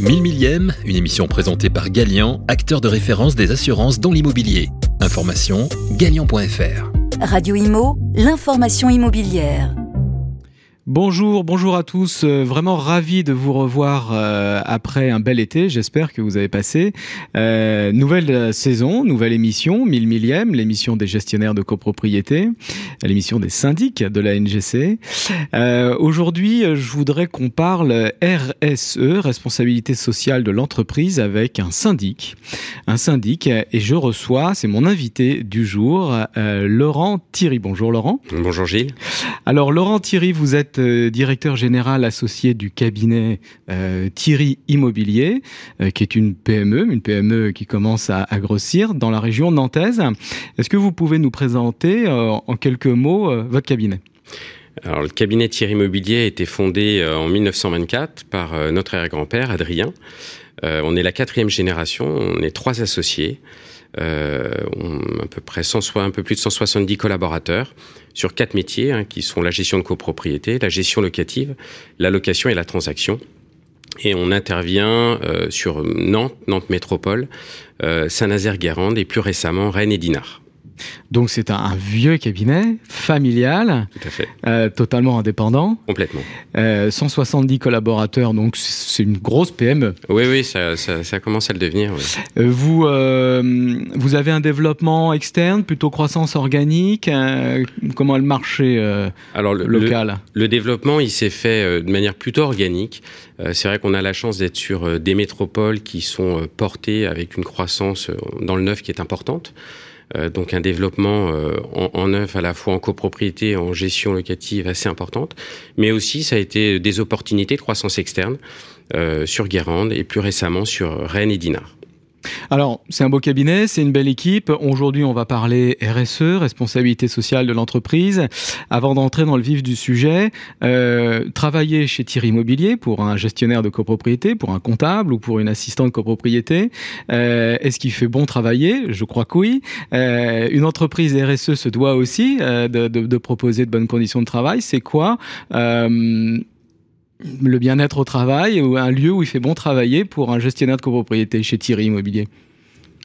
1000 millième, une émission présentée par Galian, acteur de référence des assurances dans l'immobilier. Information galian.fr. Radio Imo, l'information immobilière. Bonjour, bonjour à tous. Euh, vraiment ravi de vous revoir euh, après un bel été. J'espère que vous avez passé. Euh, nouvelle saison, nouvelle émission, mille millième, l'émission des gestionnaires de copropriété, l'émission des syndics de la NGC. Aujourd'hui, je voudrais qu'on parle RSE, responsabilité sociale de l'entreprise, avec un syndic. Un syndic, et je reçois, c'est mon invité du jour, Laurent Thierry. Bonjour Laurent. Bonjour Gilles. Alors Laurent Thierry, vous êtes euh, directeur général associé du cabinet euh, Thierry Immobilier, euh, qui est une PME, une PME qui commence à, grossir dans la région nantaise. Est-ce que vous pouvez nous présenter en quelques mots votre cabinet? Alors, le cabinet Thierry Immobilier a été fondé en 1924 par notre arrière-grand-père, Adrien. on est la quatrième génération, on est trois associés. Euh, à peu près 100, un peu plus de 170 collaborateurs sur quatre métiers hein, qui sont la gestion de copropriété, la gestion locative, la location et la transaction. Et on intervient euh, sur Nantes, Nantes Métropole, euh, Saint-Nazaire-Guérande et plus récemment Rennes et Dinard. Donc c'est un, vieux cabinet familial, Tout à fait. Euh, totalement indépendant. Complètement. 170 euh, collaborateurs, donc c'est une grosse PME. Oui, oui, ça, ça, commence à le devenir. Euh, vous, vous avez un développement externe, plutôt croissance organique. comment est le marché Alors, le, local le, développement, il s'est fait de manière plutôt organique. c'est vrai qu'on a la chance d'être sur des métropoles qui sont portées avec une croissance dans le neuf qui est importante. Euh, donc un développement euh, en, en neuf à la fois en copropriété, en gestion locative assez importante, mais aussi ça a été des opportunités de croissance externe euh, sur Guérande et plus récemment sur Rennes et Dinard. Alors, c'est un beau cabinet, c'est une belle équipe. Aujourd'hui, on va parler RSE, responsabilité sociale de l'entreprise. Avant d'entrer dans le vif du sujet, euh, travailler chez Thierry Immobilier pour un gestionnaire de copropriété, pour un comptable ou pour une assistante copropriété, euh, est-ce qu'il fait bon travailler? Je crois que oui. Euh, une entreprise RSE se doit aussi de, proposer de bonnes conditions de travail. C'est quoi le bien-être au travail ou un lieu où il fait bon travailler pour un gestionnaire de copropriété chez Thierry Immobilier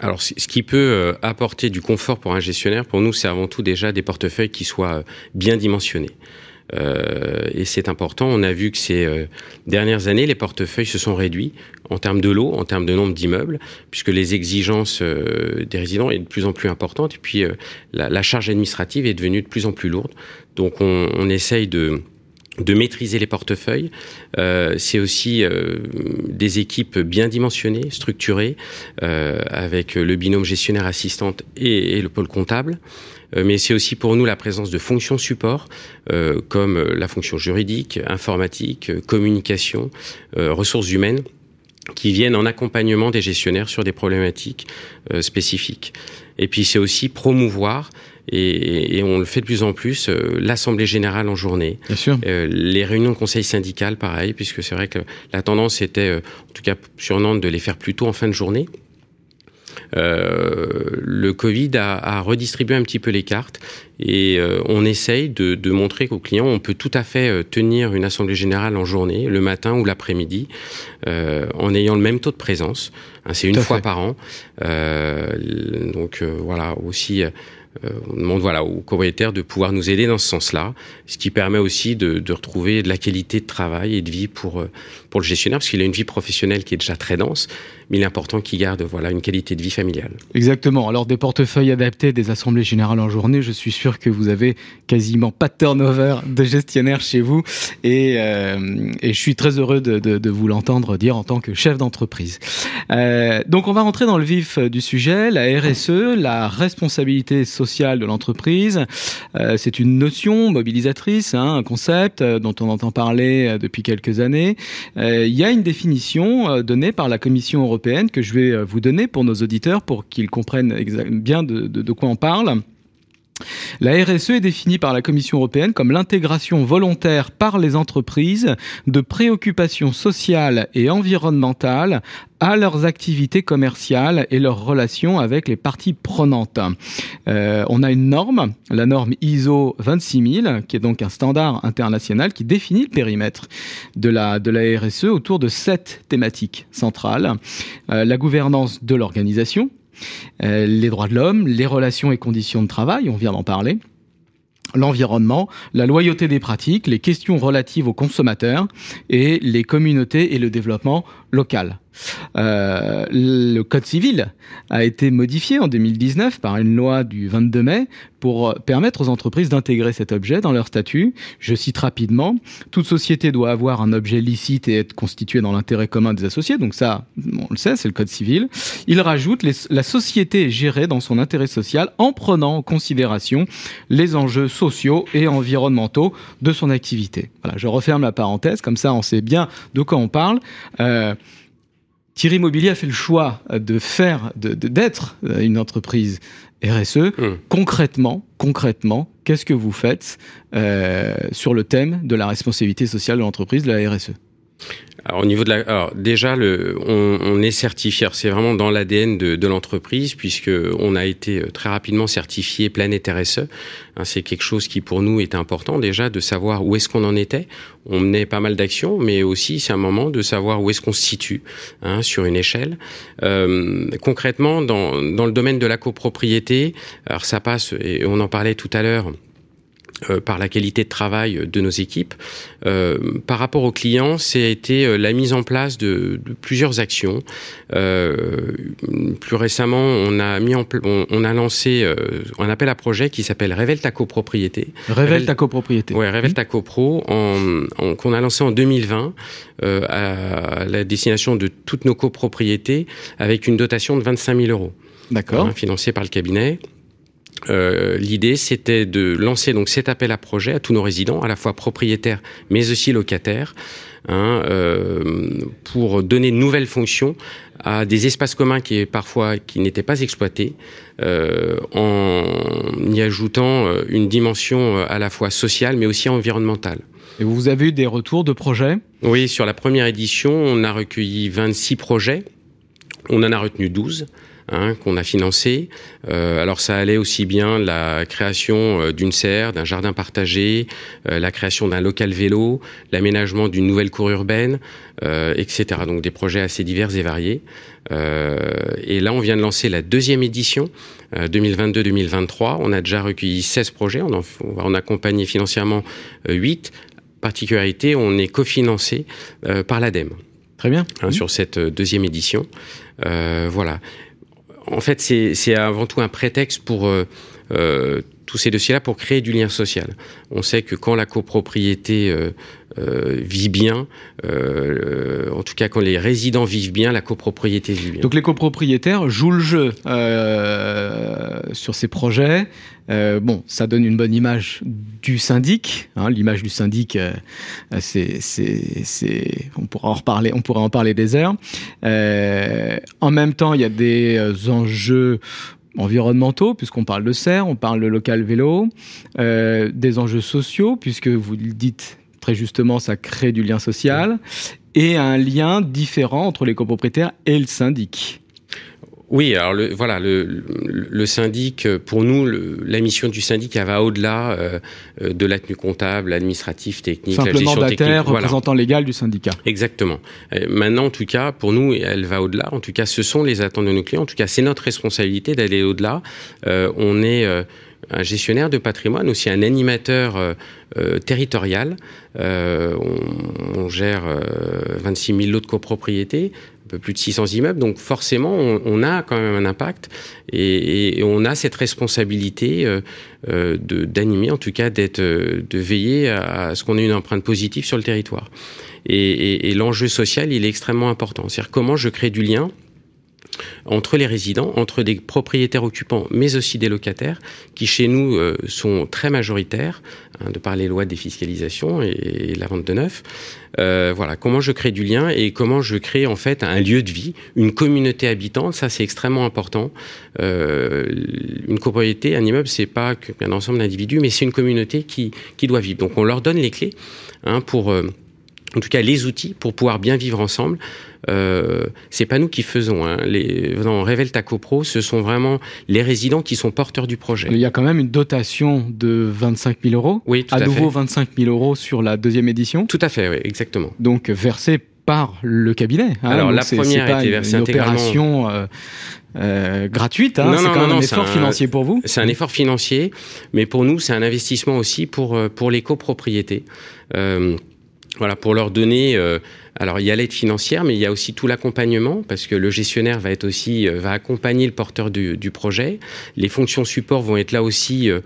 alors, ce qui peut euh, apporter du confort pour un gestionnaire, pour nous, c'est avant tout déjà des portefeuilles qui soient euh, bien dimensionnés. Euh, et c'est important. On a vu que ces dernières années, les portefeuilles se sont réduits en termes de lots, en termes de nombre d'immeubles, puisque les exigences des résidents est de plus en plus importante. Et puis, la, la, charge administrative est devenue de plus en plus lourde. Donc, on, on essaye de de maîtriser les portefeuilles. Euh, c'est aussi euh, des équipes bien dimensionnées, structurées, euh, avec le binôme gestionnaire assistante et, le pôle comptable. Euh, mais c'est aussi pour nous la présence de fonctions support, comme la fonction juridique, informatique, communication, ressources humaines qui viennent en accompagnement des gestionnaires sur des problématiques spécifiques. Et puis c'est aussi promouvoir et, et, on le fait de plus en plus, euh, l'Assemblée générale en journée. Bien sûr. Euh, les réunions de conseil syndical, pareil, puisque c'est vrai que la tendance était, euh, en tout cas sur Nantes, de les faire plutôt en fin de journée. Le Covid a, a, redistribué un petit peu les cartes et on essaye de, de montrer qu'aux clients, on peut tout à fait tenir une assemblée générale en journée, le matin ou l'après-midi, en ayant le même taux de présence. Hein, c'est une fois fait. par an. donc voilà, aussi on demande voilà, aux copropriétaires de pouvoir nous aider dans ce sens-là, ce qui permet aussi de, retrouver de la qualité de travail et de vie pour, euh, pour le gestionnaire, parce qu'il a une vie professionnelle qui est déjà très dense, mais il est important qu'il garde voilà, une qualité de vie familiale. Exactement. Alors des portefeuilles adaptés, des assemblées générales en journée, je suis sûr que vous avez quasiment pas de turnover de gestionnaire chez vous, et, euh, je suis très heureux de, vous l'entendre dire en tant que chef d'entreprise. Euh, donc on va rentrer dans le vif du sujet, la RSE, la responsabilité sociale de l'entreprise. Euh, c'est une notion mobilisatrice, hein, un concept euh, dont on entend parler euh, depuis quelques années. Il y a une définition donnée par la Commission européenne que je vais vous donner pour nos auditeurs pour qu'ils comprennent bien de quoi on parle. La RSE est définie par la Commission européenne comme l'intégration volontaire par les entreprises de préoccupations sociales et environnementales à leurs activités commerciales et leurs relations avec les parties prenantes. Euh, on a une norme, la norme ISO 26000, qui est donc un standard international qui définit le périmètre de la, RSE autour de sept thématiques centrales. Euh, la gouvernance de l'organisation, euh, les droits de l'homme, les relations et conditions de travail, on vient d'en parler, l'environnement, la loyauté des pratiques, les questions relatives aux consommateurs et les communautés et le développement local. Euh, le Code civil a été modifié en 2019 par une loi du 22 mai pour permettre aux entreprises d'intégrer cet objet dans leur statut. Je cite rapidement, toute société doit avoir un objet licite et être constitué dans l'intérêt commun des associés. Donc ça, on le sait, c'est le Code civil. Il rajoute, la société est gérée dans son intérêt social en prenant en considération les enjeux sociaux et environnementaux de son activité. Voilà, je referme la parenthèse, comme ça on sait bien de quoi on parle. Euh, Thierry Immobilier a fait le choix de faire, d'être de, une entreprise RSE. Mmh. Concrètement, concrètement, qu'est-ce que vous faites euh, sur le thème de la responsabilité sociale de l'entreprise, de la RSE alors, au niveau de la, alors déjà, le, on, on est certifié. C'est vraiment dans l'ADN de, de l'entreprise, puisque on a été euh, très rapidement certifié Planète RSE. Hein, c'est quelque chose qui pour nous est important déjà de savoir où est-ce qu'on en était. On menait pas mal d'actions, mais aussi c'est un moment de savoir où est-ce qu'on se situe hein, sur une échelle. Euh, concrètement, dans, dans le domaine de la copropriété, alors ça passe et on en parlait tout à l'heure euh, par la qualité de travail de nos équipes. Euh, par rapport aux clients, c'est été euh, la mise en place de, de plusieurs actions. Euh, plus récemment, on a mis en on, on, a lancé un appel à projet qui s'appelle Révèle ta copropriété. Révèle ta copropriété. Ouais, Révèle ta copro, en, en qu'on a lancé en 2020 à la destination de toutes nos copropriétés avec une dotation de 25 000 euros. D'accord. Hein, financée par le cabinet. Euh, l'idée, c'était de lancer donc cet appel à projet à tous nos résidents, à la fois propriétaires mais aussi locataires, hein, euh, pour donner de nouvelles fonctions à des espaces communs qui parfois qui n'étaient pas exploités, euh, en y ajoutant euh, une dimension euh, à la fois sociale mais aussi environnementale. Et vous avez eu des retours de projets? Oui, sur la première édition, on a recueilli 26 projets. On en a retenu 12 hein, qu'on a financé. Euh, alors ça allait aussi bien la création euh, d'une serre, d'un jardin partagé, euh, la création d'un local vélo, l'aménagement d'une nouvelle cour urbaine, euh, etc. Donc des projets assez divers et variés. Et là, on vient de lancer la deuxième édition 2022-2023. On a déjà recueilli 16 projets. On, en, on va en accompagner financièrement 8 particularité, on est cofinancé par l'ADEME. Très bien. Hein, mmh. Sur cette deuxième édition. Euh, voilà en fait, c'est avant tout un prétexte pour euh, euh, tous ces dossiers-là pour créer du lien social. On sait que quand la copropriété euh, euh, vit bien, euh, en tout cas quand les résidents vivent bien, la copropriété vit bien. Donc les copropriétaires jouent le jeu sur ces projets. Bon, ça donne une bonne image du syndic. Hein, L'image du syndic, c'est, on pourra en parler des heures. En même temps, il y a des enjeux environnementaux, puisqu'on parle de serre, on parle de local vélo, euh, des enjeux sociaux, puisque vous le dites très justement, ça crée du lien social, et un lien différent entre les copropriétaires et le syndic. Oui, alors le, voilà, le, le, syndic, pour nous, le, la mission du syndic, elle va au-delà euh, de la tenue comptable, administrative, technique, Simplement la gestion technique. représentant voilà. légal du syndicat. Exactement. Euh, maintenant, en tout cas, pour nous, elle va au-delà. En tout cas, ce sont les attentes de nos clients. En tout cas, c'est notre responsabilité d'aller au-delà. Euh, on est euh, un gestionnaire de patrimoine, aussi un animateur euh, euh, territorial. Euh, on, on, gère 26 000 lots de copropriété, peu plus de 600 immeubles, donc forcément on, a quand même un impact et, on a cette responsabilité d'animer, en tout cas d'être, de veiller à, ce qu'on ait une empreinte positive sur le territoire. Et, et l'enjeu social, il est extrêmement important. C'est-à-dire comment je crée du lien entre les résidents, entre des propriétaires occupants, mais aussi des locataires, qui chez nous euh, sont très majoritaires, hein, de par les lois de défiscalisation et, la vente de neuf. Euh, voilà, comment je crée du lien et comment je crée en fait un lieu de vie, une communauté habitante, ça c'est extrêmement important. Euh, une copropriété, un immeuble, c'est pas qu'un ensemble d'individus, mais c'est une communauté qui, qui doit vivre. Donc on leur donne les clés hein, pour en tout cas les outils pour pouvoir bien vivre ensemble. Euh, c'est pas nous qui faisons. Hein. Les, dans Révèle ta copro, ce sont vraiment les résidents qui sont porteurs du projet. Il y a quand même une dotation de 25 000 euros. Oui, tout à, à nouveau 25 000 euros sur la deuxième édition. Tout à fait, oui, exactement. Donc versé par le cabinet. Hein. Alors la première a été versée une opération euh, euh, gratuite. Hein. C'est quand même un effort financier pour vous. C'est un effort financier, mais pour nous c'est un investissement aussi pour euh, pour les copropriétés. Euh, voilà, pour leur donner. Euh, alors, il y a l'aide financière, mais il y a aussi tout l'accompagnement, parce que le gestionnaire va être aussi euh, va accompagner le porteur du, projet. Les fonctions support vont être là aussi euh,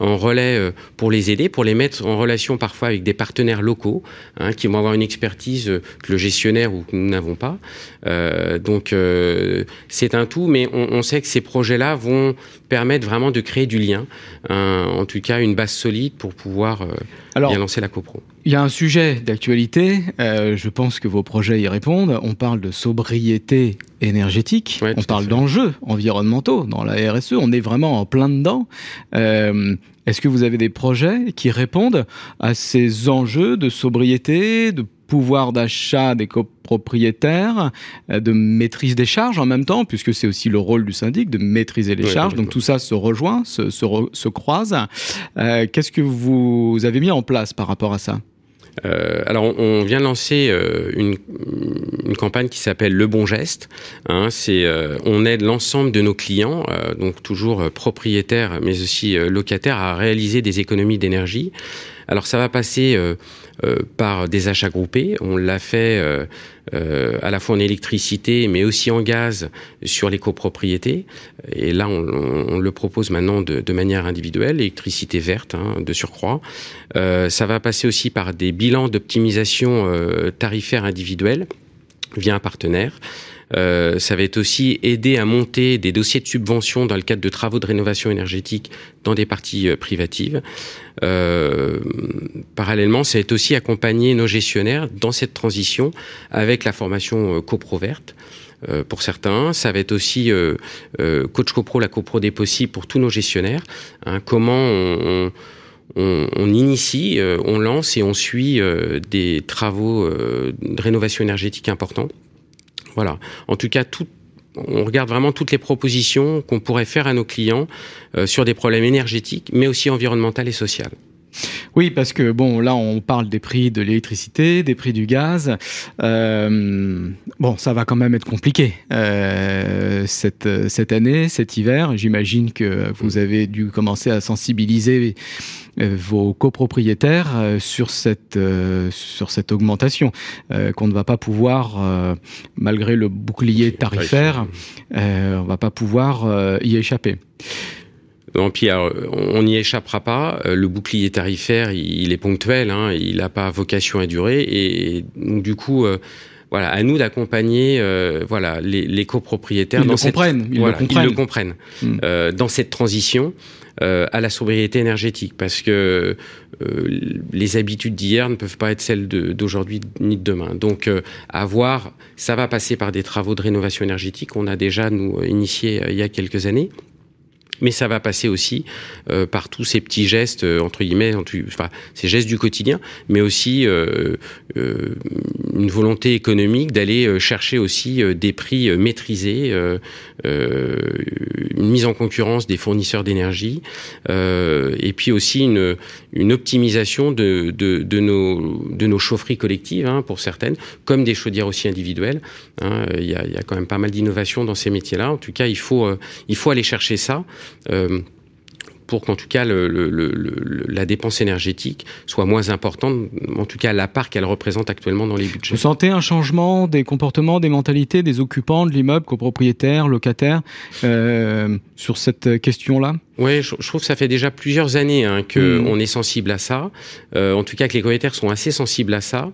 en relais pour les aider, pour les mettre en relation parfois avec des partenaires locaux, hein, qui vont avoir une expertise que le gestionnaire ou que nous n'avons pas. donc, c'est un tout, mais on, sait que ces projets-là vont permettre vraiment de créer du lien, hein, en tout cas une base solide pour pouvoir Alors, bien lancer la copro. Il y a un sujet d'actualité, euh, je pense que vos projets y répondent. On parle de sobriété énergétique, ouais, on parle d'enjeux environnementaux dans la RSE, on est vraiment en plein dedans. Euh, Est-ce que vous avez des projets qui répondent à ces enjeux de sobriété, de pouvoir d'achat des copropriétaires, euh, de maîtrise des charges en même temps, puisque c'est aussi le rôle du syndic de maîtriser les Oui, charges. Donc tout ça se rejoint, se, se, re- se croise. Euh, Qu'est-ce que vous avez mis en place par rapport à ça? Euh, alors, on, on vient de lancer euh, une, une campagne qui s'appelle Le Bon Geste. Hein, c'est, euh, on aide l'ensemble de nos clients, donc toujours propriétaires, mais aussi locataires, à réaliser des économies d'énergie. Alors, ça va passer euh, euh, par des achats groupés. On l'a fait euh, à la fois en électricité, mais aussi en gaz sur les copropriétés. Et là, on, on- le propose maintenant de, de manière individuelle, électricité verte, hein, de surcroît. Ça va passer aussi par des bilans d'optimisation tarifaire individuelle via un partenaire. Euh, ça va être aussi aider à monter des dossiers de subvention dans le cadre de travaux de rénovation énergétique dans des parties euh, privatives. Euh, parallèlement, ça va être aussi accompagner nos gestionnaires dans cette transition avec la formation euh, copro verte. Euh, pour certains, ça va être aussi euh, euh, coach copro, la copro des possibles pour tous nos gestionnaires. Hein, comment on, on on, initie, on lance et on suit des travaux de rénovation énergétique importants. Voilà. En tout cas, on regarde vraiment toutes les propositions qu'on pourrait faire à nos clients euh, sur des problèmes énergétiques, mais aussi environnementaux et sociaux. Oui, parce que bon, là, on parle des prix de l'électricité, des prix du gaz. Euh, bon, ça va quand même être compliqué euh, cette, cette année, cet hiver. J'imagine que vous avez dû commencer à sensibiliser euh, vos copropriétaires sur cette, euh, sur cette augmentation, qu'on ne va pas pouvoir, malgré le bouclier tarifaire, on va pas pouvoir y échapper. Non, puis alors, on n'y échappera pas. Euh, Le bouclier tarifaire, il il est ponctuel, hein, il n'a pas vocation à durer, et donc du coup, euh, voilà, à nous d'accompagner, euh, voilà, les, les copropriétaires Ils dans le cette, comprennent, ils voilà, le comprennent. ils le comprennent Mm. euh, dans cette transition à la sobriété énergétique, parce que les habitudes d'hier ne peuvent pas être celles d'aujourd'hui ni de demain. Donc, à voir, ça va passer par des travaux de rénovation énergétique. On a déjà nous initié euh, il y a quelques années. Mais ça va passer aussi euh, par tous ces petits gestes, euh, entre guillemets, enfin, ces gestes du quotidien, mais aussi euh, une volonté économique d'aller chercher aussi des prix maîtrisés, une mise en concurrence des fournisseurs d'énergie, et puis aussi une, optimisation de, nos, chaufferies collectives, hein, pour certaines, comme des chaudières aussi individuelles. hein. Il y, a, quand même pas mal d'innovations dans ces métiers-là. En tout cas, il faut aller chercher ça. Euh, pour qu'en tout cas le, le, le, le- la dépense énergétique soit moins importante, en tout cas la part qu'elle représente actuellement dans les budgets. Vous sentez un changement des comportements, des mentalités des occupants de l'immeuble, copropriétaires, locataires, euh, sur cette question-là? Oui, je, je trouve que ça fait déjà plusieurs années hein, que Mm. on est sensible à ça. Euh, en tout cas, que les propriétaires sont assez sensibles à ça.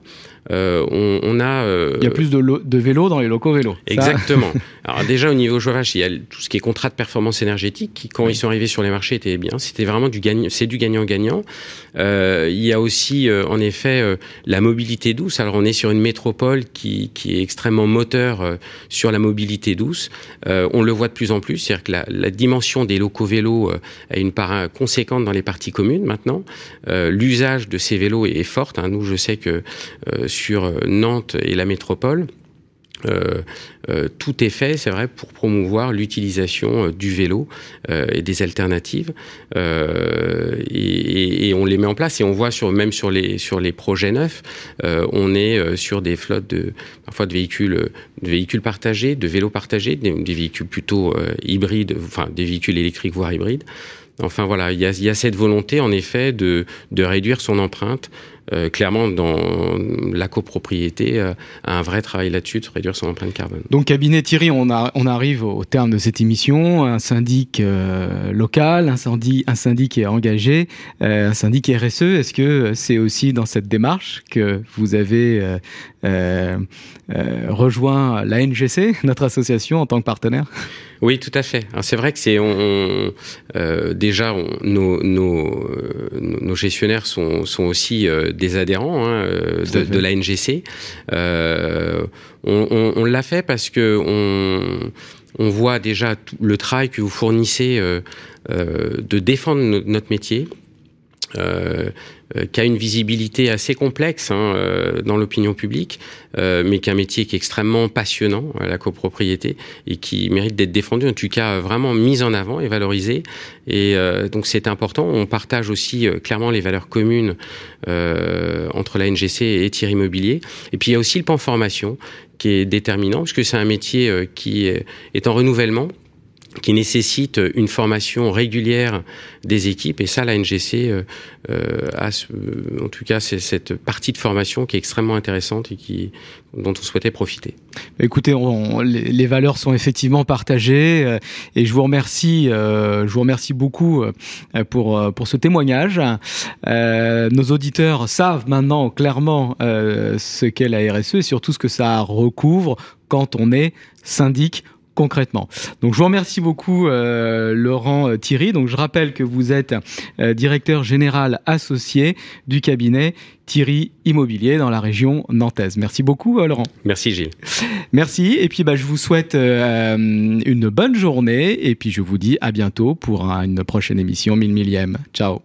On, on, a... il y a plus de, de vélos dans les locaux vélos. Exactement. Alors déjà au niveau chauffage, il y a tout ce qui est contrat de performance énergétique qui, quand ils sont arrivés sur les marchés, était bien. C'était vraiment du gagnant, c'est du gagnant-gagnant. Euh, il y a aussi, euh, en effet, euh, la mobilité douce. Alors on est sur une métropole qui, qui est extrêmement moteur sur la mobilité douce. on le voit de plus en plus, c'est-à-dire que la, la, dimension des locaux vélos a une part conséquente dans les parties communes maintenant. L'usage de ces vélos est, est forte. Hein. Nous, je sais que sur Nantes et la métropole, euh, euh, tout est fait, c'est vrai, pour promouvoir l'utilisation euh, du vélo et des alternatives. Et, on les met en place et on voit sur, même sur les, sur les projets neufs, on est sur des flottes de, parfois de véhicules, de véhicules partagés, de vélos partagés, des, véhicules plutôt hybrides, enfin des véhicules électriques voire hybrides. Enfin voilà, il y y a cette volonté en effet de, de réduire son empreinte euh, clairement, dans la copropriété, euh, un vrai travail là-dessus de réduire son empreinte carbone. Donc, cabinet Thierry, on, a, on arrive au terme de cette émission. Un syndic euh, local, un syndic, un syndic est engagé, un syndic RSE. Est-ce que c'est aussi dans cette démarche que vous avez rejoint la NGC, notre association, en tant que partenaire oui, tout à fait. C'est vrai que c'est on, euh, déjà on, nos, nos, nos, gestionnaires sont, sont aussi euh, des adhérents hein, euh, de, de, la NGC. Euh, on, on l'a fait parce que on, on voit déjà tout le travail que vous fournissez euh, de défendre notre métier, euh, euh, qui a une visibilité assez complexe hein, euh, dans l'opinion publique, euh, mais qui est un métier qui est extrêmement passionnant, la copropriété, et qui mérite d'être défendu, en tout cas vraiment mis en avant et valorisé. Et donc c'est important. On partage aussi clairement les valeurs communes entre la NGC et Thierry Immobilier. Et puis il y a aussi le pan formation qui est déterminant, puisque c'est un métier qui est en renouvellement qui nécessite une formation régulière des équipes. Et ça, la NGC euh, euh, a, en tout cas, c'est cette partie de formation qui est extrêmement intéressante et qui, dont on souhaitait profiter. Écoutez, on, les, valeurs sont effectivement partagées euh, et je vous remercie, je vous remercie beaucoup pour pour ce témoignage. nos auditeurs savent maintenant clairement ce qu'est la RSE et surtout ce que ça recouvre quand on est syndic concrètement. Donc je vous remercie beaucoup euh, Laurent euh, Thierry. Donc je rappelle que vous êtes euh, directeur général associé du cabinet Thierry Immobilier dans la région nantaise. Merci beaucoup Laurent. Merci Gilles. Merci et puis bah, je vous souhaite une bonne journée et puis je vous dis à bientôt pour une prochaine émission 1000 millième. Ciao.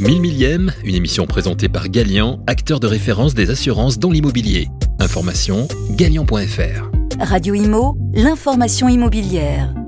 1000 millième, une émission présentée par Galian, acteur de référence des assurances dans l'immobilier. Information galian.fr Radio Imo, l'information immobilière.